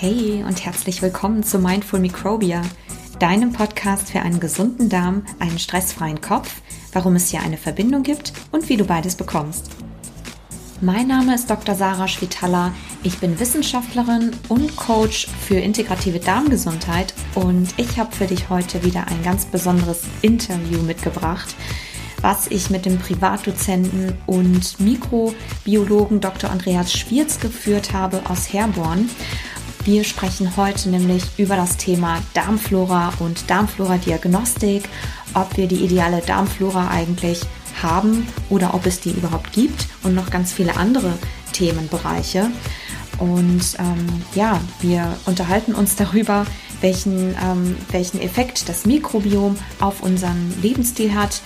Hey und herzlich willkommen zu Mindful Microbia, deinem Podcast für einen gesunden Darm, einen stressfreien Kopf, warum es hier eine Verbindung gibt und wie du beides bekommst. Mein Name ist Dr. Sarah Schwitala. Ich bin Wissenschaftlerin und Coach für integrative Darmgesundheit und ich habe für dich heute wieder ein ganz besonderes Interview mitgebracht, was ich mit dem Privatdozenten und Mikrobiologen Dr. Andreas Schwierz geführt habe aus Herborn. Wir sprechen heute nämlich über das Thema Darmflora und Darmflora-Diagnostik, ob wir die ideale Darmflora eigentlich haben oder ob es die überhaupt gibt und noch ganz viele andere Themenbereiche. Und ähm, ja, wir unterhalten uns darüber, welchen, ähm, welchen Effekt das Mikrobiom auf unseren Lebensstil hat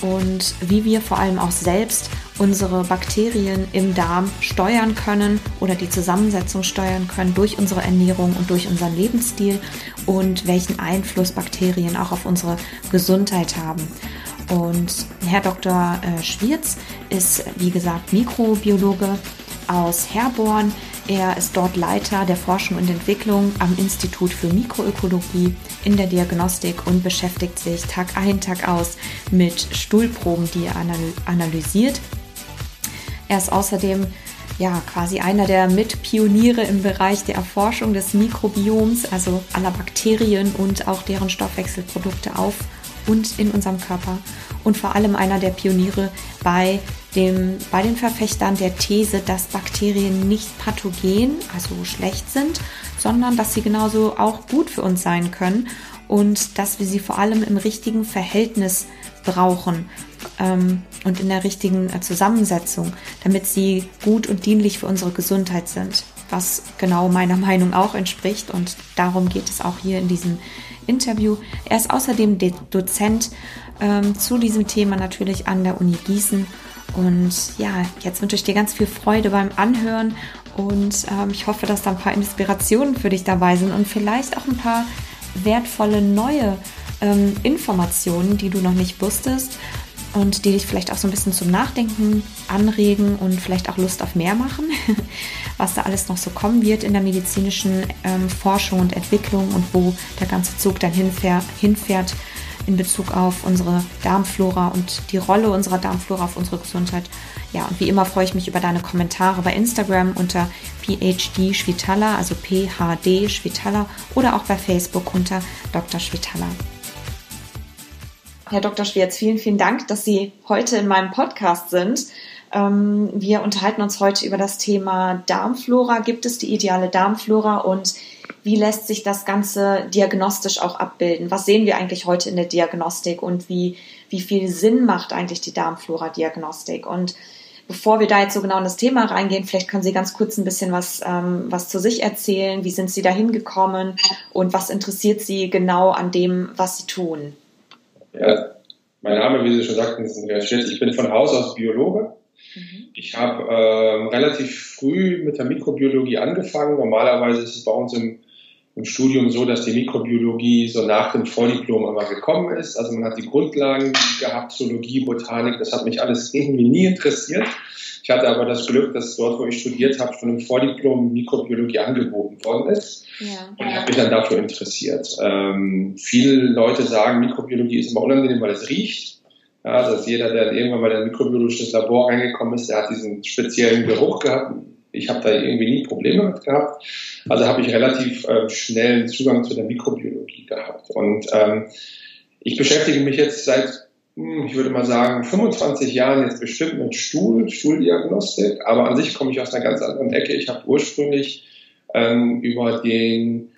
und wie wir vor allem auch selbst unsere Bakterien im Darm steuern können oder die Zusammensetzung steuern können durch unsere Ernährung und durch unseren Lebensstil und welchen Einfluss Bakterien auch auf unsere Gesundheit haben. Und Herr Dr. Äh, Schwierz ist, wie gesagt, Mikrobiologe aus Herborn. Er ist dort Leiter der Forschung und Entwicklung am Institut für Mikroökologie in der Diagnostik und beschäftigt sich Tag ein, Tag aus mit Stuhlproben, die er analysiert er ist außerdem ja quasi einer der Mitpioniere im Bereich der Erforschung des Mikrobioms, also aller Bakterien und auch deren Stoffwechselprodukte auf und in unserem Körper. Und vor allem einer der Pioniere bei dem, bei den Verfechtern der These, dass Bakterien nicht pathogen, also schlecht sind, sondern dass sie genauso auch gut für uns sein können und dass wir sie vor allem im richtigen Verhältnis brauchen ähm, und in der richtigen äh, Zusammensetzung, damit sie gut und dienlich für unsere Gesundheit sind, was genau meiner Meinung auch entspricht. Und darum geht es auch hier in diesem Interview. Er ist außerdem Dozent ähm, zu diesem Thema natürlich an der Uni Gießen. Und ja, jetzt wünsche ich dir ganz viel Freude beim Anhören. Und ähm, ich hoffe, dass da ein paar Inspirationen für dich dabei sind und vielleicht auch ein paar wertvolle neue ähm, Informationen, die du noch nicht wusstest und die dich vielleicht auch so ein bisschen zum Nachdenken anregen und vielleicht auch Lust auf mehr machen, was da alles noch so kommen wird in der medizinischen ähm, Forschung und Entwicklung und wo der ganze Zug dann hinfährt, hinfährt in Bezug auf unsere Darmflora und die Rolle unserer Darmflora auf unsere Gesundheit. Ja, und wie immer freue ich mich über deine Kommentare bei Instagram unter PhD Schwitala, also PHD Schwitala oder auch bei Facebook unter Dr. Schwitala. Herr Dr. Schwierz, vielen, vielen Dank, dass Sie heute in meinem Podcast sind. Ähm, wir unterhalten uns heute über das Thema Darmflora. Gibt es die ideale Darmflora und wie lässt sich das Ganze diagnostisch auch abbilden? Was sehen wir eigentlich heute in der Diagnostik und wie, wie viel Sinn macht eigentlich die Darmflora-Diagnostik? Und bevor wir da jetzt so genau in das Thema reingehen, vielleicht können Sie ganz kurz ein bisschen was, ähm, was zu sich erzählen. Wie sind Sie da hingekommen und was interessiert Sie genau an dem, was Sie tun? Ja, mein Name, wie Sie schon sagten, ist Andreas Schilz. Ich bin von Haus aus Biologe. Mhm. Ich habe äh, relativ früh mit der Mikrobiologie angefangen. Normalerweise ist es bei uns im, im Studium so, dass die Mikrobiologie so nach dem Vordiplom immer gekommen ist. Also man hat die Grundlagen gehabt, Zoologie, Botanik, das hat mich alles irgendwie nie interessiert. Ich hatte aber das Glück, dass dort, wo ich studiert habe, schon im Vordiplom Mikrobiologie angeboten worden ist. Ja. Und habe mich dann dafür interessiert. Ähm, viele Leute sagen, Mikrobiologie ist immer unangenehm, weil es riecht. Ja, dass jeder, der irgendwann mal in ein mikrobiologisches Labor reingekommen ist, der hat diesen speziellen Geruch gehabt. Ich habe da irgendwie nie Probleme mit gehabt. Also habe ich relativ äh, schnell einen Zugang zu der Mikrobiologie gehabt. Und ähm, ich beschäftige mich jetzt seit ich würde mal sagen, 25 Jahren jetzt bestimmt mit Stuhl, Stuhldiagnostik, aber an sich komme ich aus einer ganz anderen Ecke. Ich habe ursprünglich ähm, über den,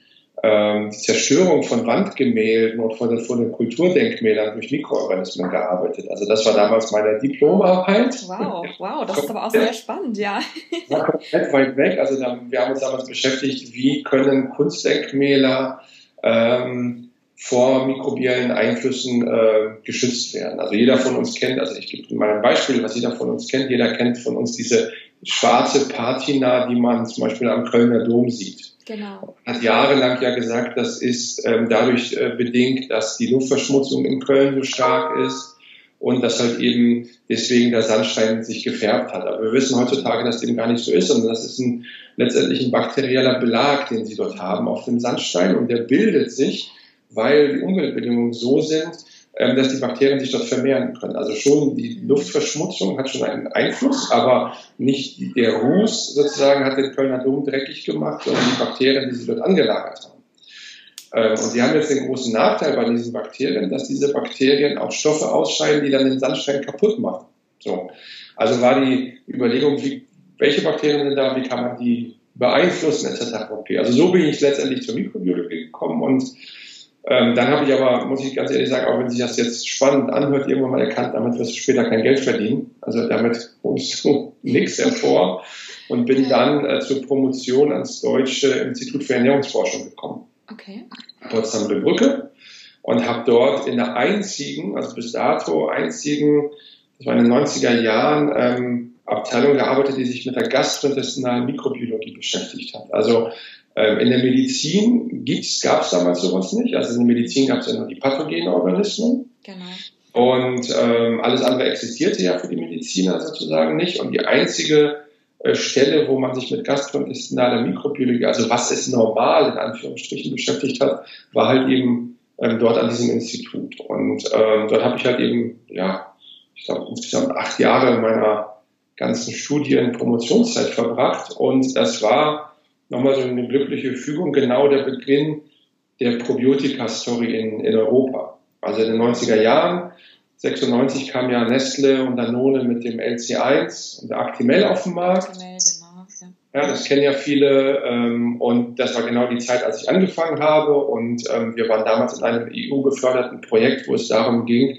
ähm, die Zerstörung von Wandgemälden und von den, von den Kulturdenkmälern durch Mikroorganismen gearbeitet. Also das war damals meine Diplomarbeit. Wow, wow, das ist aber auch sehr spannend, ja. War komplett weit weg. Also wir haben uns damals beschäftigt, wie können Kunstdenkmäler ähm, vor mikrobiellen Einflüssen äh, geschützt werden. Also jeder von uns kennt, also ich gebe mal ein Beispiel, was jeder von uns kennt. Jeder kennt von uns diese schwarze Patina, die man zum Beispiel am Kölner Dom sieht. Genau. Hat jahrelang ja gesagt, das ist ähm, dadurch äh, bedingt, dass die Luftverschmutzung in Köln so stark ist und dass halt eben deswegen der Sandstein sich gefärbt hat. Aber wir wissen heutzutage, dass dem gar nicht so ist, sondern das ist ein, letztendlich ein bakterieller Belag, den sie dort haben auf dem Sandstein und der bildet sich, weil die Umweltbedingungen so sind, ähm, dass die Bakterien sich dort vermehren können. Also schon die Luftverschmutzung hat schon einen Einfluss, aber nicht der Ruß sozusagen hat den Kölner Dom dreckig gemacht, sondern die Bakterien, die sie dort angelagert haben. Ähm, und sie haben jetzt den großen Nachteil bei diesen Bakterien, dass diese Bakterien auch Stoffe ausscheiden, die dann den Sandstein kaputt machen. So. Also war die Überlegung, wie, welche Bakterien sind da, wie kann man die beeinflussen, etc. Okay. Also so bin ich letztendlich zur Mikrobiologie gekommen und ähm, dann habe ich aber, muss ich ganz ehrlich sagen, auch wenn sich das jetzt spannend anhört, irgendwann mal erkannt, damit wirst du später kein Geld verdienen. Also damit kommst du nichts hervor und bin dann äh, zur Promotion ans Deutsche Institut für Ernährungsforschung gekommen. Okay. Potsdamer Brücke und habe dort in der einzigen, also bis dato einzigen, das war in den 90er Jahren, ähm, Abteilung gearbeitet, die sich mit der gastrointestinalen Mikrobiologie beschäftigt hat. Also in der Medizin gab es damals sowas nicht. Also in der Medizin gab es ja nur die pathogenen Organismen. Genau. Und ähm, alles andere existierte ja für die Mediziner sozusagen nicht. Und die einzige äh, Stelle, wo man sich mit gastrointestinaler Mikrobiologie, also was ist normal in Anführungsstrichen beschäftigt hat, war halt eben ähm, dort an diesem Institut. Und ähm, dort habe ich halt eben, ja, ich glaube insgesamt acht Jahre meiner ganzen Studien Promotionszeit verbracht. Und das war nochmal so eine glückliche Fügung, genau der Beginn der Probiotika-Story in, in Europa. Also in den 90er Jahren 96 kam ja Nestle und Danone mit dem LC1 und der Actimel auf den Markt. Actimel, genau. Ja. ja, das kennen ja viele. Ähm, und das war genau die Zeit, als ich angefangen habe. Und ähm, wir waren damals in einem EU-geförderten Projekt, wo es darum ging,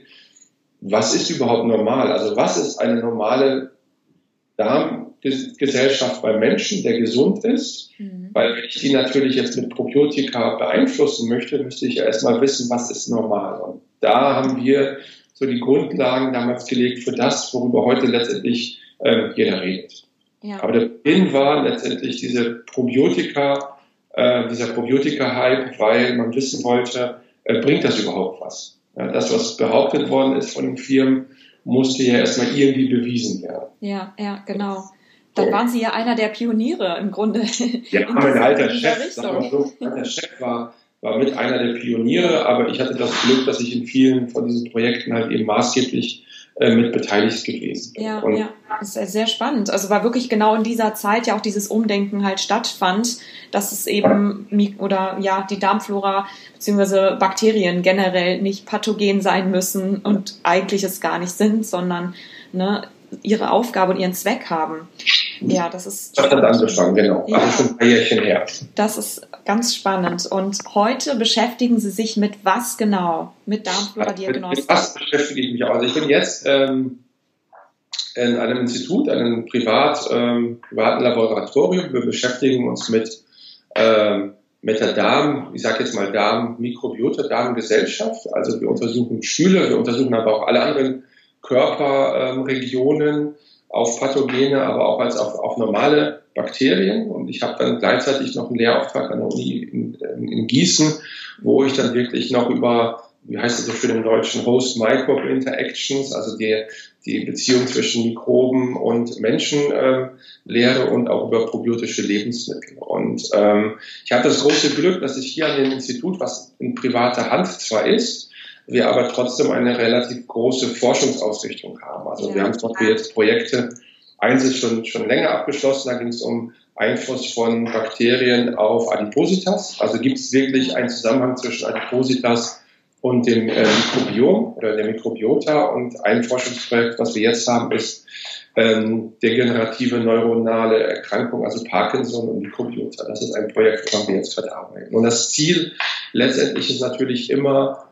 was ist überhaupt normal? Also was ist eine normale Darmgesellschaft beim Menschen, der gesund ist? Mhm. Weil wenn ich die natürlich jetzt mit Probiotika beeinflussen möchte, müsste ich ja erstmal wissen, was ist normal. Und da haben wir so die Grundlagen damals gelegt für das, worüber heute letztendlich ähm, jeder redet. Ja. Aber der Beginn war letztendlich diese Probiotika, äh, dieser Probiotika-Hype, weil man wissen wollte, äh, bringt das überhaupt was? Ja, das, was behauptet worden ist von den Firmen, musste ja erstmal irgendwie bewiesen werden. Ja, ja, genau. Dann waren Sie ja einer der Pioniere im Grunde. Ja, mein alter Chef, so, der Chef war war mit einer der Pioniere, aber ich hatte das Glück, dass ich in vielen von diesen Projekten halt eben maßgeblich äh, mit beteiligt gewesen. Ja, und ja, das ist sehr spannend. Also war wirklich genau in dieser Zeit ja auch dieses Umdenken halt stattfand, dass es eben oder ja die Darmflora bzw. Bakterien generell nicht pathogen sein müssen und eigentlich es gar nicht sind, sondern ne, ihre Aufgabe und ihren Zweck haben. Ja, das ist. Das hat angefangen, genau. Ja. Also schon ein paar Jährchen her. Das ist ganz spannend. Und heute beschäftigen Sie sich mit was genau? Mit Darmflora-Diagnostik? Mit, was beschäftige ich mich auch? Also ich bin jetzt ähm, in einem Institut, einem privat, ähm, privaten Laboratorium. Wir beschäftigen uns mit, ähm, mit der Darm, ich sage jetzt mal Darm-Mikrobiota, Darmgesellschaft. Also wir untersuchen Stühle, wir untersuchen aber auch alle anderen Körperregionen auf Pathogene, aber auch als auf, auf normale Bakterien. Und ich habe dann gleichzeitig noch einen Lehrauftrag an der Uni in, in Gießen, wo ich dann wirklich noch über, wie heißt das so für den deutschen Host-Microbe-Interactions, also die, die Beziehung zwischen Mikroben und Menschen äh, lehre und auch über probiotische Lebensmittel. Und ähm, ich habe das große Glück, dass ich hier an dem Institut, was in privater Hand zwar ist, wir aber trotzdem eine relativ große Forschungsausrichtung haben. Also ja. wir haben zum Beispiel jetzt Projekte, eins ist schon, schon länger abgeschlossen, da ging es um Einfluss von Bakterien auf Adipositas. Also gibt es wirklich einen Zusammenhang zwischen Adipositas und dem äh, Mikrobiom oder der Mikrobiota. Und ein Forschungsprojekt, was wir jetzt haben, ist ähm, degenerative neuronale Erkrankung, also Parkinson und Mikrobiota. Das ist ein Projekt, woran wir jetzt gerade arbeiten. Und das Ziel letztendlich ist natürlich immer,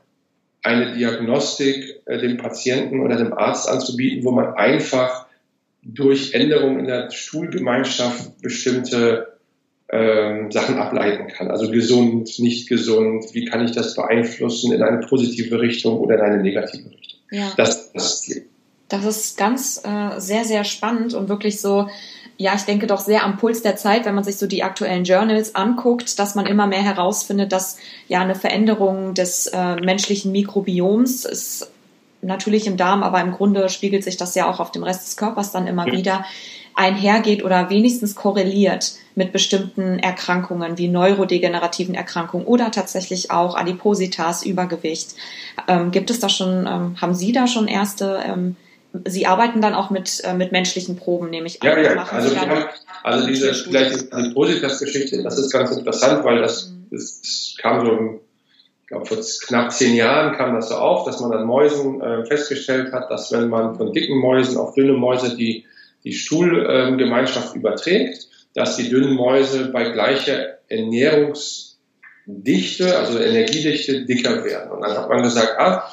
eine Diagnostik äh, dem Patienten oder dem Arzt anzubieten, wo man einfach durch Änderungen in der Stuhlgemeinschaft bestimmte ähm, Sachen ableiten kann. Also gesund, nicht gesund, wie kann ich das beeinflussen in eine positive Richtung oder in eine negative Richtung. Ja. Das ist das Ziel. Das ist ganz äh, sehr, sehr spannend und wirklich so ja, ich denke doch sehr am Puls der Zeit, wenn man sich so die aktuellen Journals anguckt, dass man immer mehr herausfindet, dass ja eine Veränderung des äh, menschlichen Mikrobioms ist natürlich im Darm, aber im Grunde spiegelt sich das ja auch auf dem Rest des Körpers dann immer ja. wieder einhergeht oder wenigstens korreliert mit bestimmten Erkrankungen wie neurodegenerativen Erkrankungen oder tatsächlich auch Adipositas, Übergewicht. Ähm, gibt es da schon, ähm, haben Sie da schon erste ähm, Sie arbeiten dann auch mit, äh, mit menschlichen Proben, nehme ich an. Ja, ja, also, haben, also diese vielleicht die Positas-Geschichte, das ist ganz interessant, weil das, mhm. das, das kam so, ich glaube, vor knapp zehn Jahren kam das so auf, dass man an Mäusen äh, festgestellt hat, dass wenn man von dicken Mäusen auf dünne Mäuse die, die Stuhlgemeinschaft äh, überträgt, dass die dünnen Mäuse bei gleicher Ernährungsdichte, also Energiedichte, dicker werden. Und dann hat man gesagt, ah,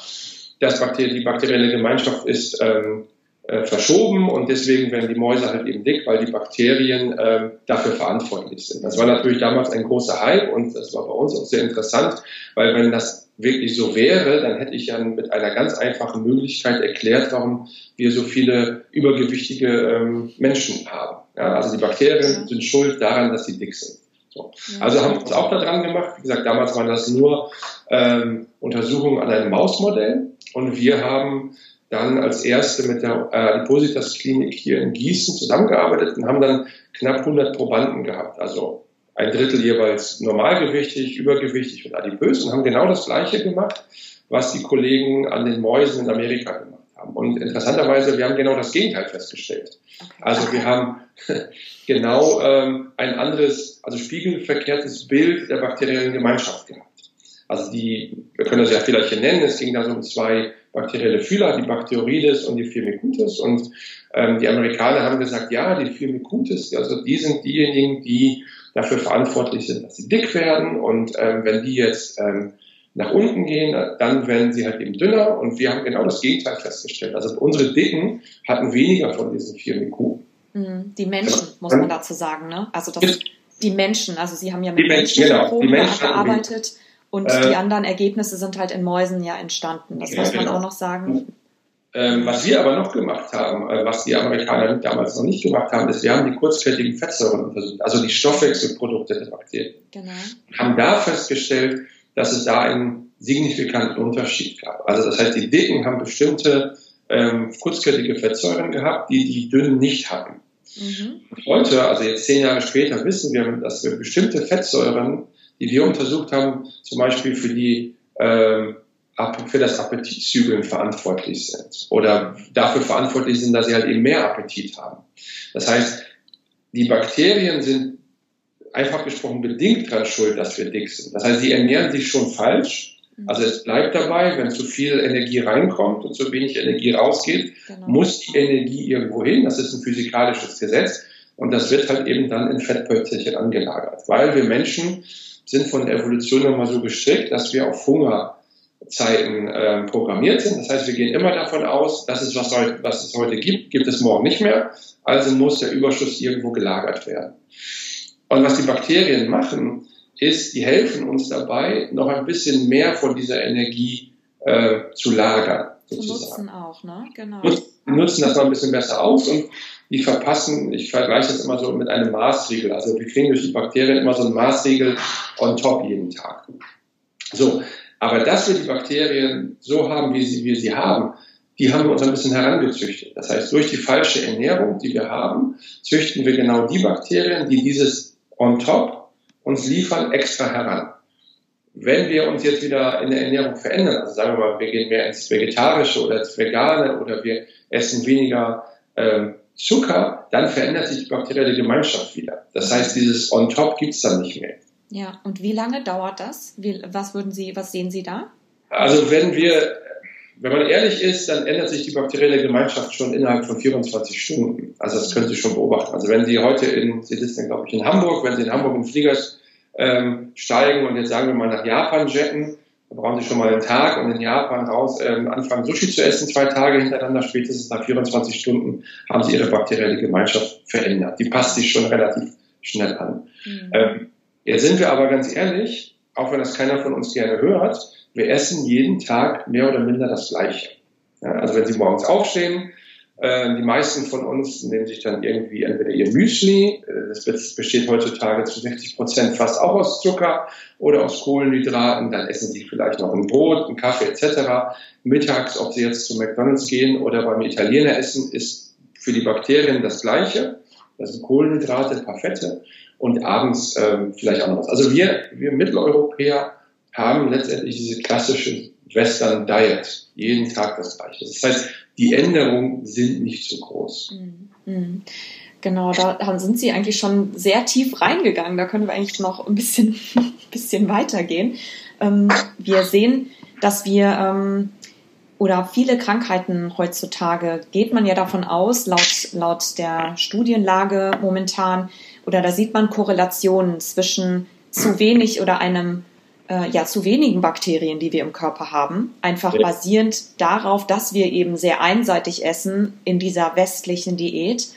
das Bakter die bakterielle Gemeinschaft ist ähm, äh, verschoben und deswegen werden die Mäuse halt eben dick, weil die Bakterien äh, dafür verantwortlich sind. Das war natürlich damals ein großer Hype und das war bei uns auch sehr interessant, weil wenn das wirklich so wäre, dann hätte ich ja mit einer ganz einfachen Möglichkeit erklärt, warum wir so viele übergewichtige ähm, Menschen haben. Ja, also die Bakterien sind schuld daran, dass sie dick sind. So. Also haben wir uns auch daran gemacht. Wie gesagt, damals waren das nur ähm, Untersuchungen an einem Mausmodell. Und wir haben dann als erste mit der äh, Adipositas Klinik hier in Gießen zusammengearbeitet und haben dann knapp 100 Probanden gehabt. Also ein Drittel jeweils normalgewichtig, übergewichtig und adipös und haben genau das Gleiche gemacht, was die Kollegen an den Mäusen in Amerika gemacht haben. Und interessanterweise, wir haben genau das Gegenteil festgestellt. Also wir haben genau ähm, ein anderes, also spiegelverkehrtes Bild der bakteriellen Gemeinschaft gehabt. Also die, wir können das ja vielleicht hier nennen, es ging da so um zwei bakterielle Fühler, die Bacteroides und die Firmicutes. Und ähm, die Amerikaner haben gesagt, ja, die Firmicutes, also die sind diejenigen, die dafür verantwortlich sind, dass sie dick werden. Und ähm, wenn die jetzt ähm, nach unten gehen, dann werden sie halt eben dünner. Und wir haben genau das Gegenteil festgestellt. Also unsere Dicken hatten weniger von diesen Firmicuten. Mhm, die Menschen, muss man dazu sagen, ne? Also das, die Menschen, also Sie haben ja mit Menschen, Menschen genau, gearbeitet. Und äh, die anderen Ergebnisse sind halt in Mäusen ja entstanden. Das muss man genau. auch noch sagen. Ähm, was wir aber noch gemacht haben, äh, was die Amerikaner damals noch nicht gemacht haben, ist, wir haben die kurzkettigen Fettsäuren untersucht, also die Stoffwechselprodukte der Bakterien. Genau. Und haben da festgestellt, dass es da einen signifikanten Unterschied gab. Also das heißt, die Dicken haben bestimmte ähm, kurzkettige Fettsäuren gehabt, die die dünnen nicht hatten. Mhm. Heute, also jetzt zehn Jahre später, wissen wir, dass wir bestimmte Fettsäuren die wir untersucht haben, zum Beispiel für die ähm, für das Appetitzügeln verantwortlich sind oder dafür verantwortlich sind, dass sie halt eben mehr Appetit haben. Das heißt, die Bakterien sind einfach gesprochen bedingt daran schuld, dass wir dick sind. Das heißt, sie ernähren sich schon falsch. Also es bleibt dabei, wenn zu viel Energie reinkommt und zu wenig Energie rausgeht, genau. muss die Energie irgendwo hin. Das ist ein physikalisches Gesetz. Und das wird halt eben dann in Fettpölzerchen angelagert. Weil wir Menschen sind von der Evolution nochmal so gestrickt, dass wir auf Hungerzeiten äh, programmiert sind. Das heißt, wir gehen immer davon aus, dass es was, was es heute gibt, gibt es morgen nicht mehr. Also muss der Überschuss irgendwo gelagert werden. Und was die Bakterien machen, ist, die helfen uns dabei, noch ein bisschen mehr von dieser Energie äh, zu lagern. Zu nutzen auch, ne? Genau. Nutzen, das mal ein bisschen besser aus und die verpassen, ich vergleiche das immer so mit einem Maßriegel. Also wir kriegen durch die Bakterien immer so einen Maßriegel on top jeden Tag. So, aber dass wir die Bakterien so haben, wie sie, wir sie haben, die haben wir uns ein bisschen herangezüchtet. Das heißt, durch die falsche Ernährung, die wir haben, züchten wir genau die Bakterien, die dieses on top uns liefern, extra heran. Wenn wir uns jetzt wieder in der Ernährung verändern, also sagen wir mal, wir gehen mehr ins Vegetarische oder ins Vegane oder wir essen weniger ähm, Zucker, dann verändert sich die bakterielle Gemeinschaft wieder. Das heißt, dieses on top gibt es dann nicht mehr. Ja, und wie lange dauert das? Wie, was würden Sie, was sehen Sie da? Also wenn wir, wenn man ehrlich ist, dann ändert sich die bakterielle Gemeinschaft schon innerhalb von 24 Stunden. Also das können Sie schon beobachten. Also wenn Sie heute in, Sie sitzen glaube ich in Hamburg, wenn Sie in Hamburg in Flieger ähm, steigen und jetzt sagen wir mal nach Japan jetten, da brauchen Sie schon mal einen Tag und in Japan raus äh, anfangen, Sushi zu essen, zwei Tage hintereinander, spätestens nach 24 Stunden haben Sie Ihre bakterielle Gemeinschaft verändert. Die passt sich schon relativ schnell an. Mhm. Ähm, jetzt sind wir aber ganz ehrlich, auch wenn das keiner von uns gerne hört, wir essen jeden Tag mehr oder minder das Gleiche. Ja, also wenn Sie morgens aufstehen, die meisten von uns nehmen sich dann irgendwie entweder ihr Müsli, äh, das besteht heutzutage zu 60 Prozent fast auch aus Zucker oder aus Kohlenhydraten, dann essen sie vielleicht noch ein Brot, einen Kaffee etc. Mittags, ob sie jetzt zu McDonald's gehen oder beim Italiener essen, ist für die Bakterien das Gleiche. Das sind Kohlenhydrate, ein paar Fette und abends ähm, vielleicht auch noch was. Also wir, wir Mitteleuropäer haben letztendlich diese klassische Western Diet, jeden Tag das Gleiche. Das heißt, die Änderungen sind nicht so groß. Mhm. Genau, da sind Sie eigentlich schon sehr tief reingegangen. Da können wir eigentlich noch ein bisschen, bisschen weitergehen. Ähm, wir sehen, dass wir ähm, oder viele Krankheiten heutzutage geht man ja davon aus, laut, laut der Studienlage momentan, oder da sieht man Korrelationen zwischen zu wenig oder einem äh, ja zu wenigen Bakterien, die wir im Körper haben, einfach ja. basierend darauf, dass wir eben sehr einseitig essen in dieser westlichen Diät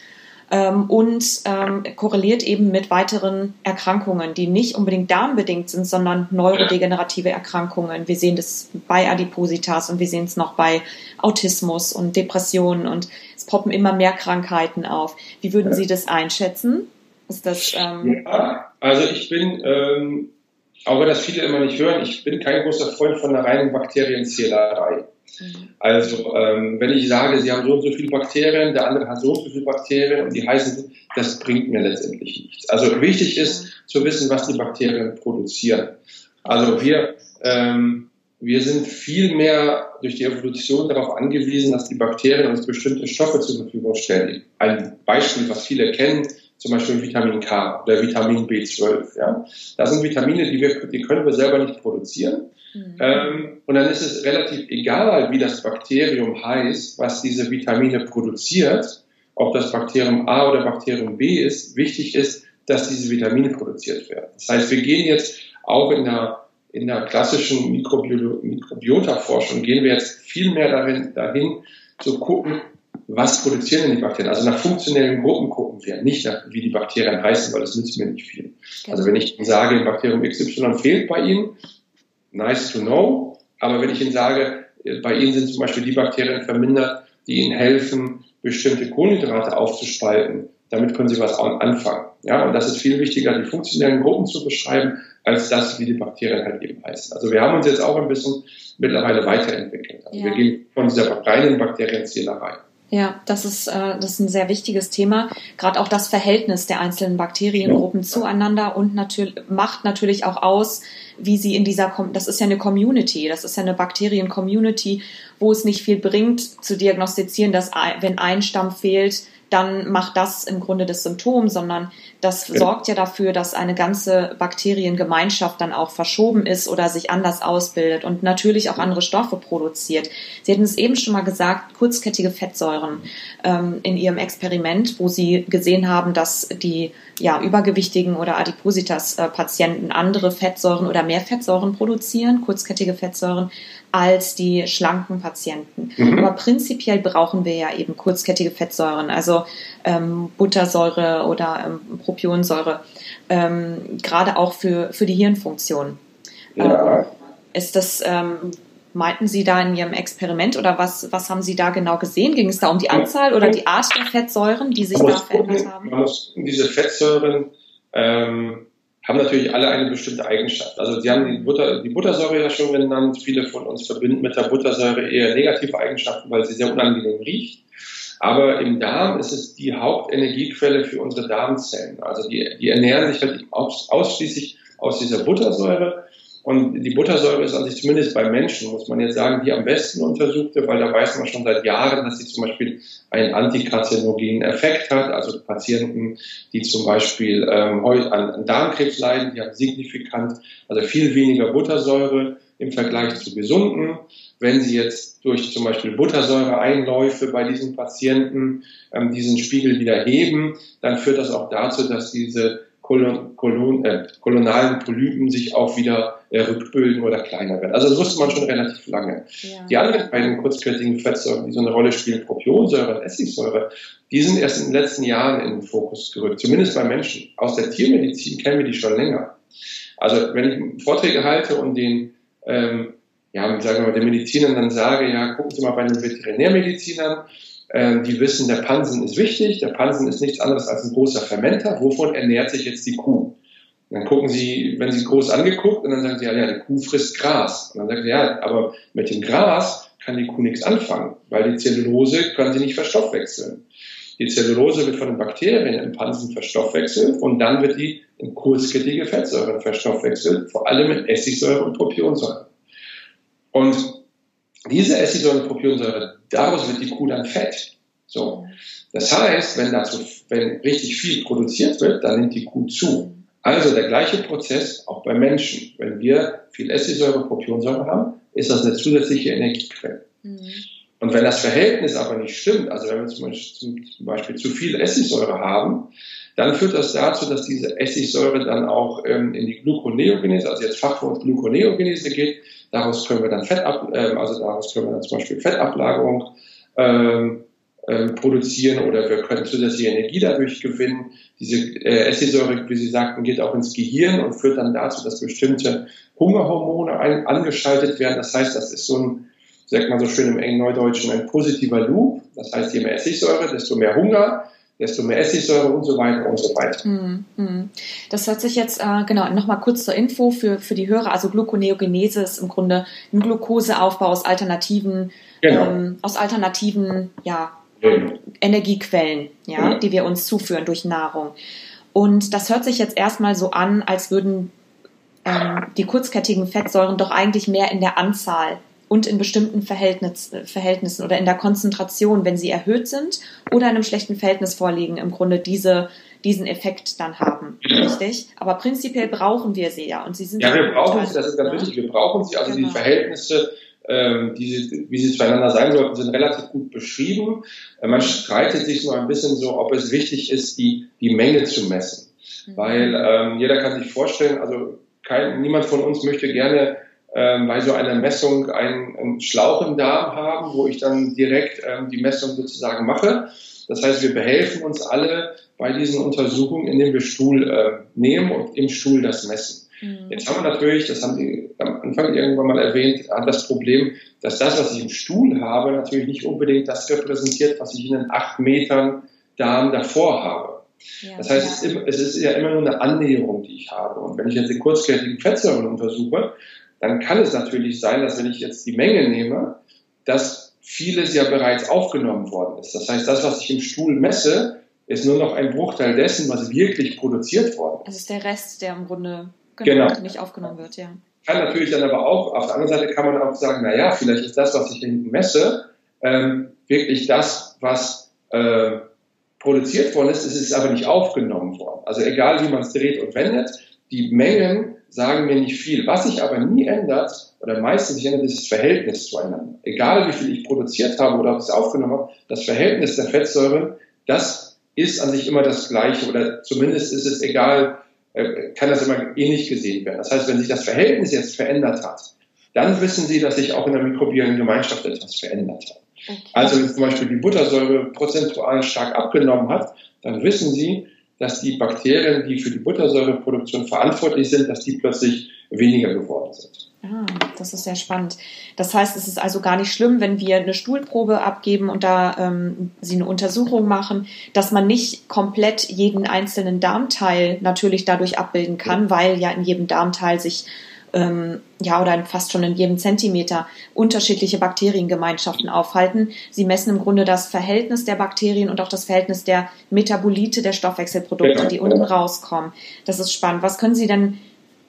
ähm, und ähm, korreliert eben mit weiteren Erkrankungen, die nicht unbedingt darmbedingt sind, sondern neurodegenerative Erkrankungen. Wir sehen das bei Adipositas und wir sehen es noch bei Autismus und Depressionen und es poppen immer mehr Krankheiten auf. Wie würden Sie das einschätzen? Ist das? Ähm ja, also ich bin ähm, auch wenn das viele immer nicht hören, ich bin kein großer Freund von der reinen Bakterienzählerei. Also, ähm, wenn ich sage, Sie haben so und so viele Bakterien, der andere hat so und so viele Bakterien und die heißen, das bringt mir letztendlich nichts. Also, wichtig ist zu wissen, was die Bakterien produzieren. Also, wir, ähm, wir sind viel mehr durch die Evolution darauf angewiesen, dass die Bakterien uns bestimmte Stoffe zur Verfügung stellen. Ein Beispiel, was viele kennen, zum Beispiel Vitamin K oder Vitamin B12. Ja? Das sind Vitamine, die, wir, die können wir selber nicht produzieren. Mhm. Ähm, und dann ist es relativ egal, wie das Bakterium heißt, was diese Vitamine produziert, ob das Bakterium A oder Bakterium B ist. Wichtig ist, dass diese Vitamine produziert werden. Das heißt, wir gehen jetzt auch in der in der klassischen Mikrobiota-Forschung gehen wir jetzt viel mehr darin, dahin zu gucken, was produzieren denn die Bakterien? Also nach funktionellen Gruppen gucken wir, nicht nach, wie die Bakterien heißen, weil das nützt mir nicht viel. Genau. Also wenn ich sage, Bakterium XY fehlt bei Ihnen, nice to know. Aber wenn ich Ihnen sage, bei Ihnen sind zum Beispiel die Bakterien vermindert, die Ihnen helfen, bestimmte Kohlenhydrate aufzuspalten, damit können Sie was anfangen. Ja, und das ist viel wichtiger, die funktionellen Gruppen zu beschreiben, als das, wie die Bakterien halt eben heißen. Also wir haben uns jetzt auch ein bisschen mittlerweile weiterentwickelt. Also ja. wir gehen von dieser reinen Bakterienzählerei. Ja, das ist, äh, das ist ein sehr wichtiges Thema. Gerade auch das Verhältnis der einzelnen Bakteriengruppen ja. zueinander und natürlich macht natürlich auch aus, wie sie in dieser, das ist ja eine Community, das ist ja eine Bakterien-Community, wo es nicht viel bringt zu diagnostizieren, dass wenn ein Stamm fehlt, dann macht das im Grunde das Symptom, sondern das ja. sorgt ja dafür, dass eine ganze Bakteriengemeinschaft dann auch verschoben ist oder sich anders ausbildet und natürlich auch andere Stoffe produziert. Sie hatten es eben schon mal gesagt, kurzkettige Fettsäuren ähm, in Ihrem Experiment, wo Sie gesehen haben, dass die ja, übergewichtigen oder Adipositas-Patienten andere Fettsäuren oder mehr Fettsäuren produzieren, kurzkettige Fettsäuren, als die schlanken Patienten. Mhm. Aber prinzipiell brauchen wir ja eben kurzkettige Fettsäuren, also ähm, Buttersäure oder ähm, Propionsäure, ähm, gerade auch für, für die Hirnfunktion. Ja. Ähm, ist das, ähm, meinten Sie da in Ihrem Experiment oder was, was haben Sie da genau gesehen? Ging es da um die Anzahl oder die Art der Fettsäuren, die sich da verändert haben? Man muss diese Fettsäuren ähm, haben natürlich alle eine bestimmte Eigenschaft. Also Sie haben die, Butter, die Buttersäure ja schon genannt. Viele von uns verbinden mit der Buttersäure eher negative Eigenschaften, weil sie sehr unangenehm riecht. Aber im Darm ist es die Hauptenergiequelle für unsere Darmzellen. Also die, die ernähren sich halt aus, ausschließlich aus dieser Buttersäure und die Buttersäure ist an sich zumindest bei Menschen, muss man jetzt sagen, die am besten untersuchte, weil da weiß man schon seit Jahren, dass sie zum Beispiel einen antikarzinogen Effekt hat. Also Patienten, die zum Beispiel ähm, an Darmkrebs leiden, die haben signifikant, also viel weniger Buttersäure im Vergleich zu gesunden. Wenn Sie jetzt durch zum Beispiel Buttersäureeinläufe bei diesen Patienten ähm, diesen Spiegel wieder heben, dann führt das auch dazu, dass diese Kolon, Kolon, äh, kolonalen Polypen sich auch wieder äh, rückbilden oder kleiner werden. Also das wusste man schon relativ lange. Ja. Die anderen beiden kurzkettigen Fettsäuren, die so eine Rolle spielen, Propionsäure und Essigsäure, die sind erst in den letzten Jahren in den Fokus gerückt, zumindest bei Menschen. Aus der Tiermedizin kennen wir die schon länger. Also wenn ich Vorträge halte und den ähm, ja, sagen wir mal, den Medizinern dann sage, ja, gucken Sie mal bei den Veterinärmedizinern, die wissen, der Pansen ist wichtig. Der Pansen ist nichts anderes als ein großer Fermenter. Wovon ernährt sich jetzt die Kuh? Und dann gucken sie, wenn sie groß angeguckt, und dann sagen sie, ja, ja, die Kuh frisst Gras. Und dann sagen sie, ja, aber mit dem Gras kann die Kuh nichts anfangen, weil die Zellulose kann sie nicht verstoffwechseln. Die Zellulose wird von den Bakterien im Pansen verstoffwechselt und dann wird die in kurzkettige Fettsäuren verstoffwechselt, vor allem in Essigsäure und Propionsäure. Und diese Essigsäure und Propionsäure, daraus wird die Kuh dann fett. So. Das heißt, wenn dazu, wenn richtig viel produziert wird, dann nimmt die Kuh zu. Also der gleiche Prozess auch bei Menschen. Wenn wir viel Essigsäure, Propionsäure haben, ist das eine zusätzliche Energiequelle. Mhm. Und wenn das Verhältnis aber nicht stimmt, also wenn wir zum Beispiel, zum Beispiel zu viel Essigsäure haben, dann führt das dazu, dass diese Essigsäure dann auch ähm, in die Gluconeogenese, also jetzt Fachwort Gluconeogenese geht. Daraus können wir dann Fett ab, äh, also daraus können wir dann zum Beispiel Fettablagerung ähm, ähm, produzieren oder wir können zusätzliche Energie dadurch gewinnen. Diese äh, Essigsäure, wie Sie sagten, geht auch ins Gehirn und führt dann dazu, dass bestimmte Hungerhormone ein, angeschaltet werden. Das heißt, das ist so ein, sagt man so schön im engen Neudeutschen, ein positiver Loop. Das heißt, je mehr Essigsäure, desto mehr Hunger, desto mehr Essigsäure und so weiter und so weiter. Hm, hm. Das hört sich jetzt, äh, genau, nochmal kurz zur Info für, für die Hörer. Also Gluconeogenese ist im Grunde ein Glukoseaufbau aus alternativen, genau. ähm, aus alternativen, ja, genau. Energiequellen, ja, genau. die wir uns zuführen durch Nahrung. Und das hört sich jetzt erstmal so an, als würden ähm, die kurzkettigen Fettsäuren doch eigentlich mehr in der Anzahl und in bestimmten Verhältnis, Verhältnissen oder in der Konzentration, wenn sie erhöht sind oder in einem schlechten Verhältnis vorliegen, im Grunde diese, diesen Effekt dann haben. Ja. Richtig? Aber prinzipiell brauchen wir sie ja. Und sie sind ja, wir brauchen sie, das ist ganz ne? wichtig, wir brauchen sie, also genau. die Verhältnisse, ähm, die, wie sie zueinander sein sollten, sind relativ gut beschrieben. Äh, man streitet sich nur ein bisschen so, ob es wichtig ist, die, die Menge zu messen. Mhm. Weil ähm, jeder kann sich vorstellen, also kein, niemand von uns möchte gerne ähm, bei so einer Messung einen, einen, Schlauch im Darm haben, wo ich dann direkt ähm, die Messung sozusagen mache. Das heißt, wir behelfen uns alle bei diesen Untersuchungen, indem wir Stuhl äh, nehmen und im Stuhl das messen. Mhm. Jetzt haben wir natürlich, das haben Sie am Anfang irgendwann mal erwähnt, das Problem, dass das, was ich im Stuhl habe, natürlich nicht unbedingt das repräsentiert, was ich in den acht Metern Darm davor habe. Ja, das heißt, ja. es, ist, ja immer nur eine Annäherung, die ich habe. Und wenn ich jetzt die kurzkettigen Fettsäuren untersuche, dann kann es natürlich sein, dass wenn ich jetzt die Menge nehme, dass vieles ja bereits aufgenommen worden ist. Das heißt, das, was ich im Stuhl messe, ist nur noch ein Bruchteil dessen, was wirklich produziert worden ist. Das ist der Rest, der im Grunde genau, genau. nicht aufgenommen wird, ja. Kann natürlich dann aber auch, auf der anderen Seite kann man auch sagen, naja, vielleicht ist das, was ich hinten messe, ähm, wirklich das, was äh, produziert worden ist, es ist aber nicht aufgenommen worden. Also egal, wie man es dreht und wendet, die Mengen sagen mir nicht viel. Was sich aber nie ändert, oder meistens sich ändert, ist das Verhältnis zueinander. Egal wie viel ich produziert habe oder ob ich es aufgenommen habe, das Verhältnis der Fettsäuren, das ist an sich immer das gleiche oder zumindest ist es egal, äh, kann das immer ähnlich gesehen werden. Das heißt, wenn sich das Verhältnis jetzt verändert hat, dann wissen Sie, dass sich auch in der mikrobiellen Gemeinschaft etwas verändert hat. Okay. Also wenn zum Beispiel die Buttersäure prozentual stark abgenommen hat, dann wissen Sie, dass die Bakterien, die für die Buttersäureproduktion verantwortlich sind, dass die plötzlich weniger geworden sind. Ah, das ist sehr spannend. Das heißt, es ist also gar nicht schlimm, wenn wir eine Stuhlprobe abgeben und da ähm, sie eine Untersuchung machen, dass man nicht komplett jeden einzelnen Darmteil natürlich dadurch abbilden kann, weil ja in jedem Darmteil sich ähm, ja oder fast schon in jedem Zentimeter unterschiedliche Bakteriengemeinschaften aufhalten. Sie messen im Grunde das Verhältnis der Bakterien und auch das Verhältnis der Metabolite der Stoffwechselprodukte, die unten rauskommen. Das ist spannend. Was können Sie denn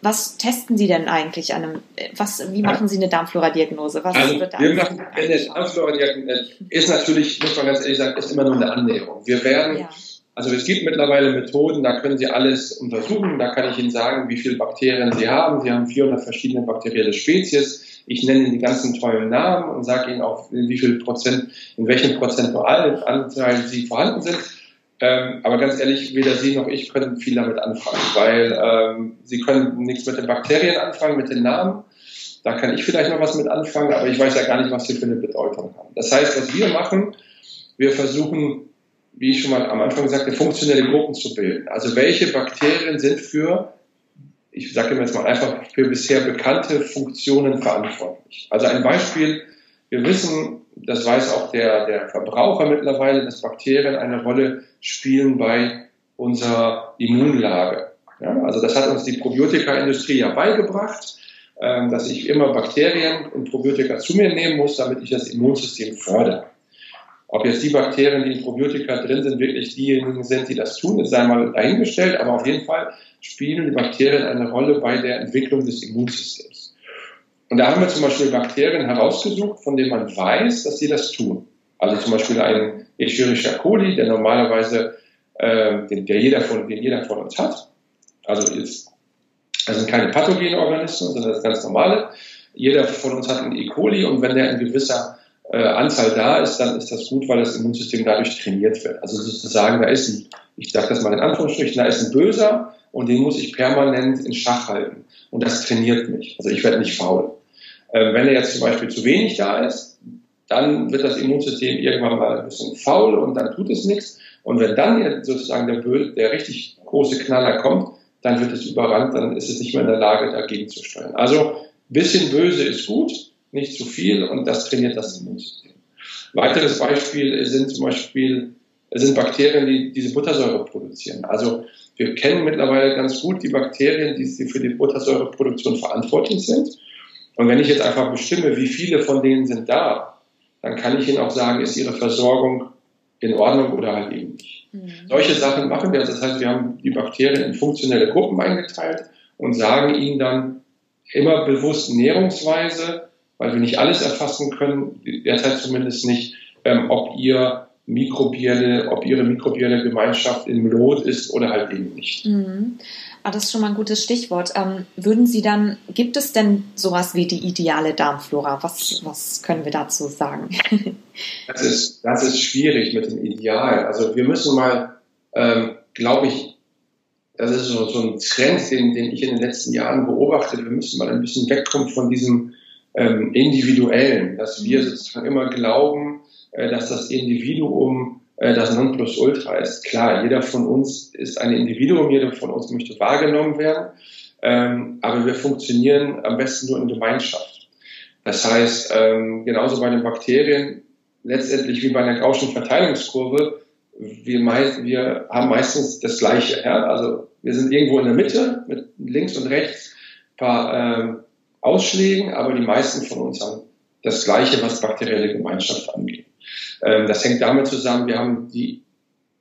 was testen Sie denn eigentlich an einem, was, wie machen Sie eine Darmflora-Diagnose? Was also, wird da wir machen eine Darmflora-Diagnose ist natürlich, muss man ganz ehrlich sagen, ist immer nur eine Annäherung. Wir werden ja. Also es gibt mittlerweile Methoden, da können Sie alles untersuchen. Da kann ich Ihnen sagen, wie viele Bakterien Sie haben. Sie haben 400 verschiedene bakterielle Spezies. Ich nenne Ihnen die ganzen tollen Namen und sage Ihnen auch, in wie viel Prozent, in welchem prozentualen Anteil Sie vorhanden sind. Ähm, aber ganz ehrlich, weder Sie noch ich können viel damit anfangen, weil ähm, Sie können nichts mit den Bakterien anfangen, mit den Namen. Da kann ich vielleicht noch was mit anfangen, aber ich weiß ja gar nicht, was Sie für eine Bedeutung haben. Das heißt, was wir machen, wir versuchen wie ich schon mal am Anfang sagte, funktionelle Gruppen zu bilden. Also welche Bakterien sind für, ich sage jetzt mal einfach, für bisher bekannte Funktionen verantwortlich. Also ein Beispiel, wir wissen, das weiß auch der, der Verbraucher mittlerweile, dass Bakterien eine Rolle spielen bei unserer Immunlage. Ja, also das hat uns die Probiotika-Industrie ja beigebracht, ähm, dass ich immer Bakterien und Probiotika zu mir nehmen muss, damit ich das Immunsystem fördere. Ob jetzt die Bakterien, die in Probiotika drin sind, wirklich diejenigen sind, die das tun, ist einmal dahingestellt, aber auf jeden Fall spielen die Bakterien eine Rolle bei der Entwicklung des Immunsystems. Und da haben wir zum Beispiel Bakterien herausgesucht, von denen man weiß, dass sie das tun. Also zum Beispiel ein Escherichia coli, der normalerweise, äh, den, der jeder von, den jeder von uns hat. Also jetzt, das sind keine pathogenen Organismen, sondern das ganz normale. Jeder von uns hat einen E. coli und wenn der in gewisser äh, Anzahl da ist, dann ist das gut, weil das Immunsystem dadurch trainiert wird. Also sozusagen, da ist ein, ich sage das mal in Anführungsstrichen, da ist ein Böser und den muss ich permanent in Schach halten. Und das trainiert mich. Also ich werde nicht faul. Äh, wenn er jetzt zum Beispiel zu wenig da ist, dann wird das Immunsystem irgendwann mal ein bisschen faul und dann tut es nichts. Und wenn dann sozusagen der, Böse, der richtig große Knaller kommt, dann wird es überrannt, dann ist es nicht mehr in der Lage, dagegen zu steuern. Also bisschen böse ist gut, nicht zu viel und das trainiert das Immunsystem. Weiteres Beispiel sind zum Beispiel sind Bakterien, die diese Buttersäure produzieren. Also wir kennen mittlerweile ganz gut die Bakterien, die für die Buttersäureproduktion verantwortlich sind. Und wenn ich jetzt einfach bestimme, wie viele von denen sind da, dann kann ich Ihnen auch sagen, ist Ihre Versorgung in Ordnung oder halt eben nicht. Mhm. Solche Sachen machen wir. Das heißt, wir haben die Bakterien in funktionelle Gruppen eingeteilt und sagen ihnen dann immer bewusst näherungsweise, weil wir nicht alles erfassen können, derzeit zumindest nicht, ähm, ob ihr mikrobielle, ob ihre mikrobielle Gemeinschaft in Lot ist oder halt eben nicht. Mhm. Ah, das ist schon mal ein gutes Stichwort. Ähm, würden Sie dann, gibt es denn sowas wie die ideale Darmflora? Was, was können wir dazu sagen? das, ist, das ist schwierig mit dem Ideal. Also wir müssen mal, ähm, glaube ich, das ist so, so ein Trend, den, den ich in den letzten Jahren beobachte. Wir müssen mal ein bisschen wegkommen von diesem ähm, Individuellen, dass wir sozusagen immer glauben, äh, dass das Individuum äh, das Nonplusultra ist. Klar, jeder von uns ist ein Individuum, jeder von uns möchte wahrgenommen werden, ähm, aber wir funktionieren am besten nur in Gemeinschaft. Das heißt, ähm, genauso bei den Bakterien, letztendlich wie bei einer Gaußschen Verteilungskurve, wir, meist, wir haben meistens das Gleiche. Ja? Also wir sind irgendwo in der Mitte mit links und rechts paar ähm, Ausschlägen, aber die meisten von uns haben das Gleiche, was bakterielle Gemeinschaft angeht. Ähm, das hängt damit zusammen, wir haben die,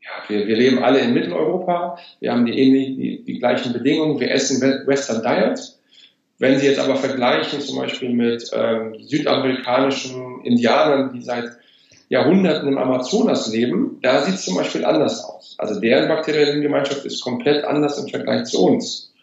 ja, wir, wir leben alle in Mitteleuropa, wir haben die, die, die gleichen Bedingungen, wir essen Western Diet. Wenn Sie jetzt aber vergleichen, zum Beispiel mit ähm, südamerikanischen Indianern, die seit Jahrhunderten im Amazonas leben, da sieht es zum Beispiel anders aus. Also deren bakterielle Gemeinschaft ist komplett anders im Vergleich zu uns.